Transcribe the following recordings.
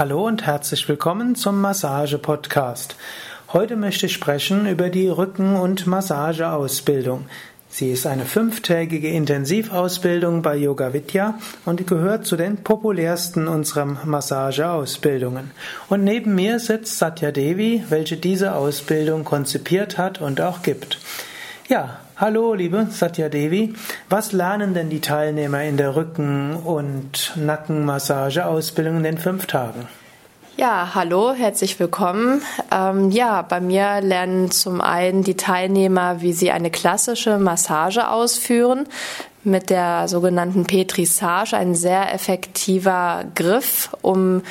Hallo und herzlich willkommen zum Massage-Podcast. Heute möchte ich sprechen über die Rücken- und Massageausbildung. Sie ist eine fünftägige Intensivausbildung bei Yoga Vidya und gehört zu den populärsten unserer Massageausbildungen. Und neben mir sitzt Satya Devi, welche diese Ausbildung konzipiert hat und auch gibt. Ja, hallo liebe Satya Devi. Was lernen denn die Teilnehmer in der Rücken- und Nackenmassageausbildung in den fünf Tagen? Ja, hallo, herzlich willkommen. Ähm, ja, bei mir lernen zum einen die Teilnehmer, wie sie eine klassische Massage ausführen mit der sogenannten Petrissage, ein sehr effektiver Griff, um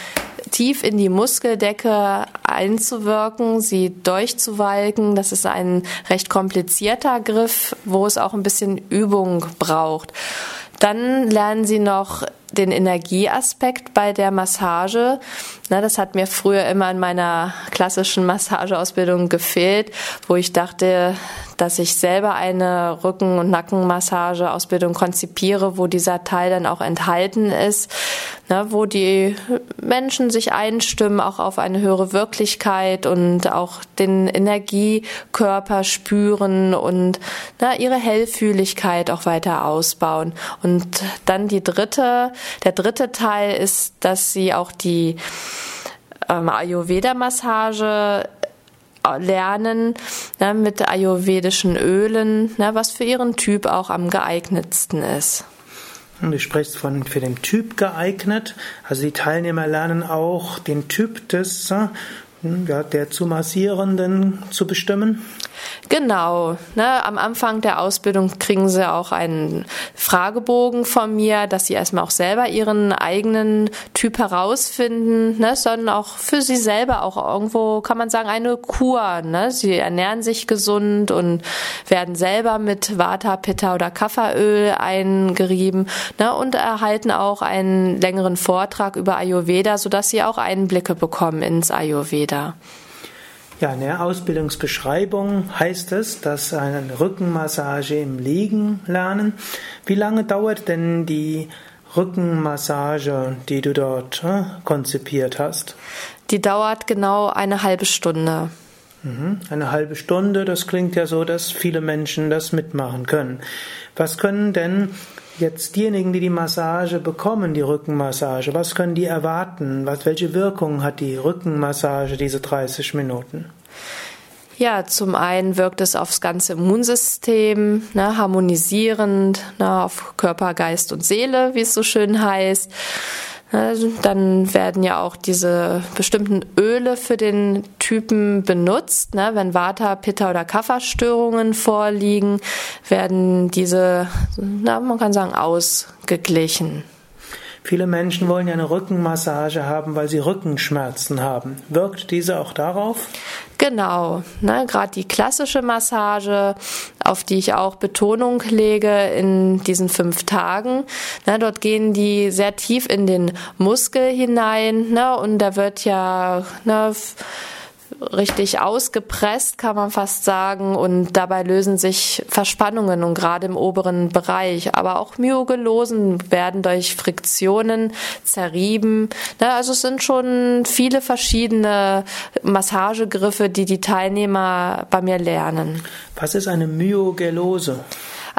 tief in die Muskeldecke einzuwirken, sie durchzuwalken. Das ist ein recht komplizierter Griff, wo es auch ein bisschen Übung braucht. Dann lernen sie noch den Energieaspekt bei der Massage. Na, das hat mir früher immer in meiner klassischen Massageausbildung gefehlt, wo ich dachte, dass ich selber eine Rücken- und Nackenmassageausbildung konzipiere, wo dieser Teil dann auch enthalten ist, na, wo die Menschen sich einstimmen, auch auf eine höhere Wirklichkeit und auch den Energiekörper spüren und na, ihre Hellfühligkeit auch weiter ausbauen. Und dann die dritte der dritte Teil ist, dass sie auch die ähm, Ayurveda-Massage lernen ne, mit ayurvedischen Ölen, ne, was für ihren Typ auch am geeignetsten ist. Du sprichst von für den Typ geeignet. Also die Teilnehmer lernen auch den Typ des äh, ja, der zu Massierenden zu bestimmen? Genau. Ne, am Anfang der Ausbildung kriegen sie auch einen Fragebogen von mir, dass sie erstmal auch selber ihren eigenen Typ herausfinden, ne, sondern auch für sie selber auch irgendwo, kann man sagen, eine Kur. Ne? Sie ernähren sich gesund und werden selber mit Vata, Pitta oder Kafferöl eingerieben ne, und erhalten auch einen längeren Vortrag über Ayurveda, sodass sie auch Einblicke bekommen ins Ayurveda. Ja, in der Ausbildungsbeschreibung heißt es, dass eine Rückenmassage im Liegen lernen. Wie lange dauert denn die Rückenmassage, die du dort äh, konzipiert hast? Die dauert genau eine halbe Stunde. Mhm, eine halbe Stunde, das klingt ja so, dass viele Menschen das mitmachen können. Was können denn jetzt diejenigen, die die Massage bekommen, die Rückenmassage, was können die erwarten? Was, welche Wirkung hat die Rückenmassage, diese 30 Minuten? Ja, zum einen wirkt es aufs ganze Immunsystem, ne, harmonisierend, ne, auf Körper, Geist und Seele, wie es so schön heißt. Also dann werden ja auch diese bestimmten Öle für den Typen benutzt. Ne? Wenn Vata, Pitta oder Kapha-Störungen vorliegen, werden diese, na, man kann sagen, ausgeglichen. Viele Menschen wollen ja eine Rückenmassage haben, weil sie Rückenschmerzen haben. Wirkt diese auch darauf? Genau, ne, gerade die klassische Massage, auf die ich auch Betonung lege in diesen fünf Tagen. Ne, dort gehen die sehr tief in den Muskel hinein ne, und da wird ja ne, richtig ausgepresst, kann man fast sagen. Und dabei lösen sich Verspannungen und gerade im oberen Bereich. Aber auch Myogelosen werden durch Friktionen zerrieben. Also es sind schon viele verschiedene Massagegriffe, die die Teilnehmer bei mir lernen. Was ist eine Myogelose?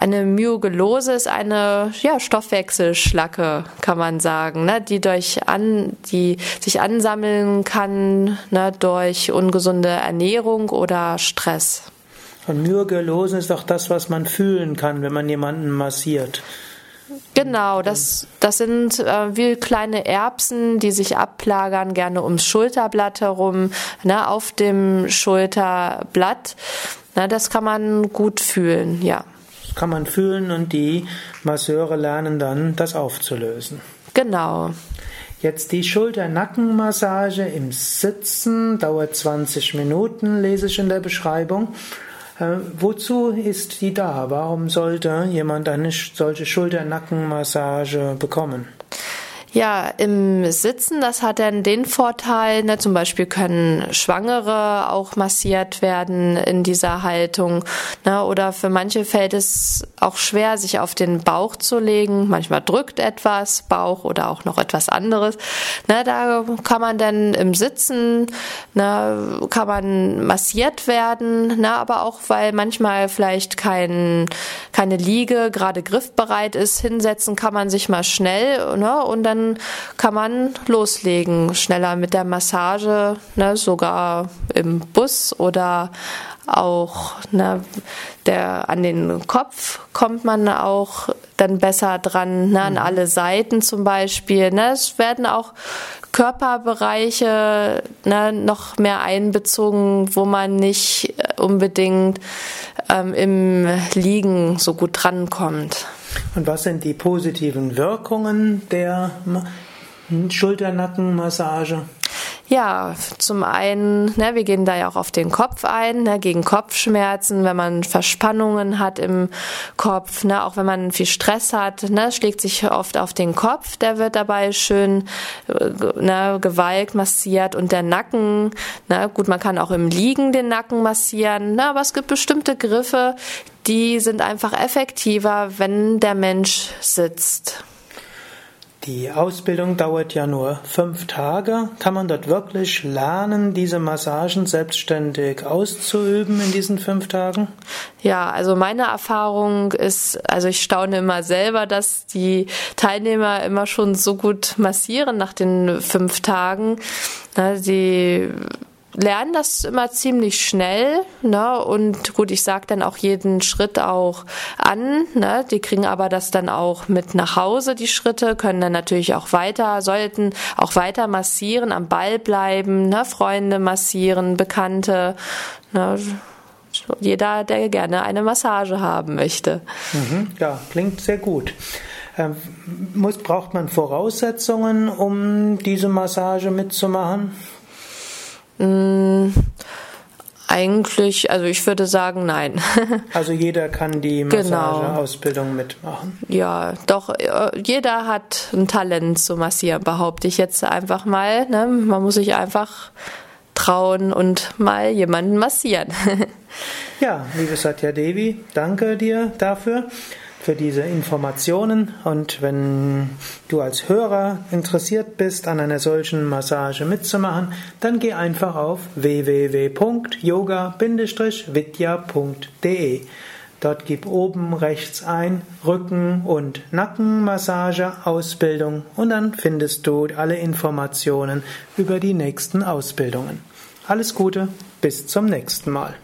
Eine Myogelose ist eine ja, Stoffwechselschlacke, kann man sagen, ne, die durch an, die sich ansammeln kann ne, durch ungesunde Ernährung oder Stress. Und Myogelose ist auch das, was man fühlen kann, wenn man jemanden massiert. Genau, das, das sind äh, wie kleine Erbsen, die sich ablagern, gerne ums Schulterblatt herum, ne, auf dem Schulterblatt. Na, das kann man gut fühlen, ja kann man fühlen und die Masseure lernen dann, das aufzulösen. Genau. Jetzt die Schulter-Nackenmassage im Sitzen dauert 20 Minuten, lese ich in der Beschreibung. Äh, wozu ist die da? Warum sollte jemand eine solche Schulter-Nackenmassage bekommen? Ja, im Sitzen, das hat dann den Vorteil, ne, zum Beispiel können Schwangere auch massiert werden in dieser Haltung. Ne, oder für manche fällt es auch schwer, sich auf den Bauch zu legen. Manchmal drückt etwas, Bauch oder auch noch etwas anderes. Ne, da kann man dann im Sitzen, ne, kann man massiert werden, ne, aber auch weil manchmal vielleicht kein, keine Liege gerade griffbereit ist, hinsetzen kann man sich mal schnell ne, und dann dann kann man loslegen, schneller mit der Massage, ne, sogar im Bus oder auch ne, der an den Kopf kommt man auch dann besser dran, ne, an mhm. alle Seiten zum Beispiel. Ne. Es werden auch Körperbereiche ne, noch mehr einbezogen, wo man nicht unbedingt ähm, im Liegen so gut drankommt. Und was sind die positiven Wirkungen der Schulternackenmassage? Ja, zum einen, ne, wir gehen da ja auch auf den Kopf ein, ne, gegen Kopfschmerzen, wenn man Verspannungen hat im Kopf, ne, auch wenn man viel Stress hat, ne, schlägt sich oft auf den Kopf, der wird dabei schön äh, ne, gewalkt, massiert und der Nacken, ne, gut, man kann auch im Liegen den Nacken massieren, ne, aber es gibt bestimmte Griffe, die sind einfach effektiver, wenn der Mensch sitzt. Die Ausbildung dauert ja nur fünf Tage. Kann man dort wirklich lernen, diese Massagen selbstständig auszuüben in diesen fünf Tagen? Ja, also meine Erfahrung ist, also ich staune immer selber, dass die Teilnehmer immer schon so gut massieren nach den fünf Tagen. Sie lernen das immer ziemlich schnell, ne? Und gut, ich sage dann auch jeden Schritt auch an, ne? Die kriegen aber das dann auch mit nach Hause, die Schritte, können dann natürlich auch weiter, sollten auch weiter massieren, am Ball bleiben, ne? Freunde massieren, Bekannte, ne? Jeder, der gerne eine Massage haben möchte. Mhm, ja, klingt sehr gut. Ähm, muss, braucht man Voraussetzungen, um diese Massage mitzumachen? Mm, eigentlich, also ich würde sagen, nein. also jeder kann die. Massageausbildung genau. mitmachen. Ja, doch, äh, jeder hat ein Talent zu massieren, behaupte ich jetzt einfach mal. Ne? Man muss sich einfach trauen und mal jemanden massieren. ja, liebe Satya Devi, danke dir dafür für diese Informationen und wenn du als Hörer interessiert bist, an einer solchen Massage mitzumachen, dann geh einfach auf www.yoga-vidya.de. Dort gib oben rechts ein Rücken- und Nackenmassage Ausbildung und dann findest du alle Informationen über die nächsten Ausbildungen. Alles Gute, bis zum nächsten Mal.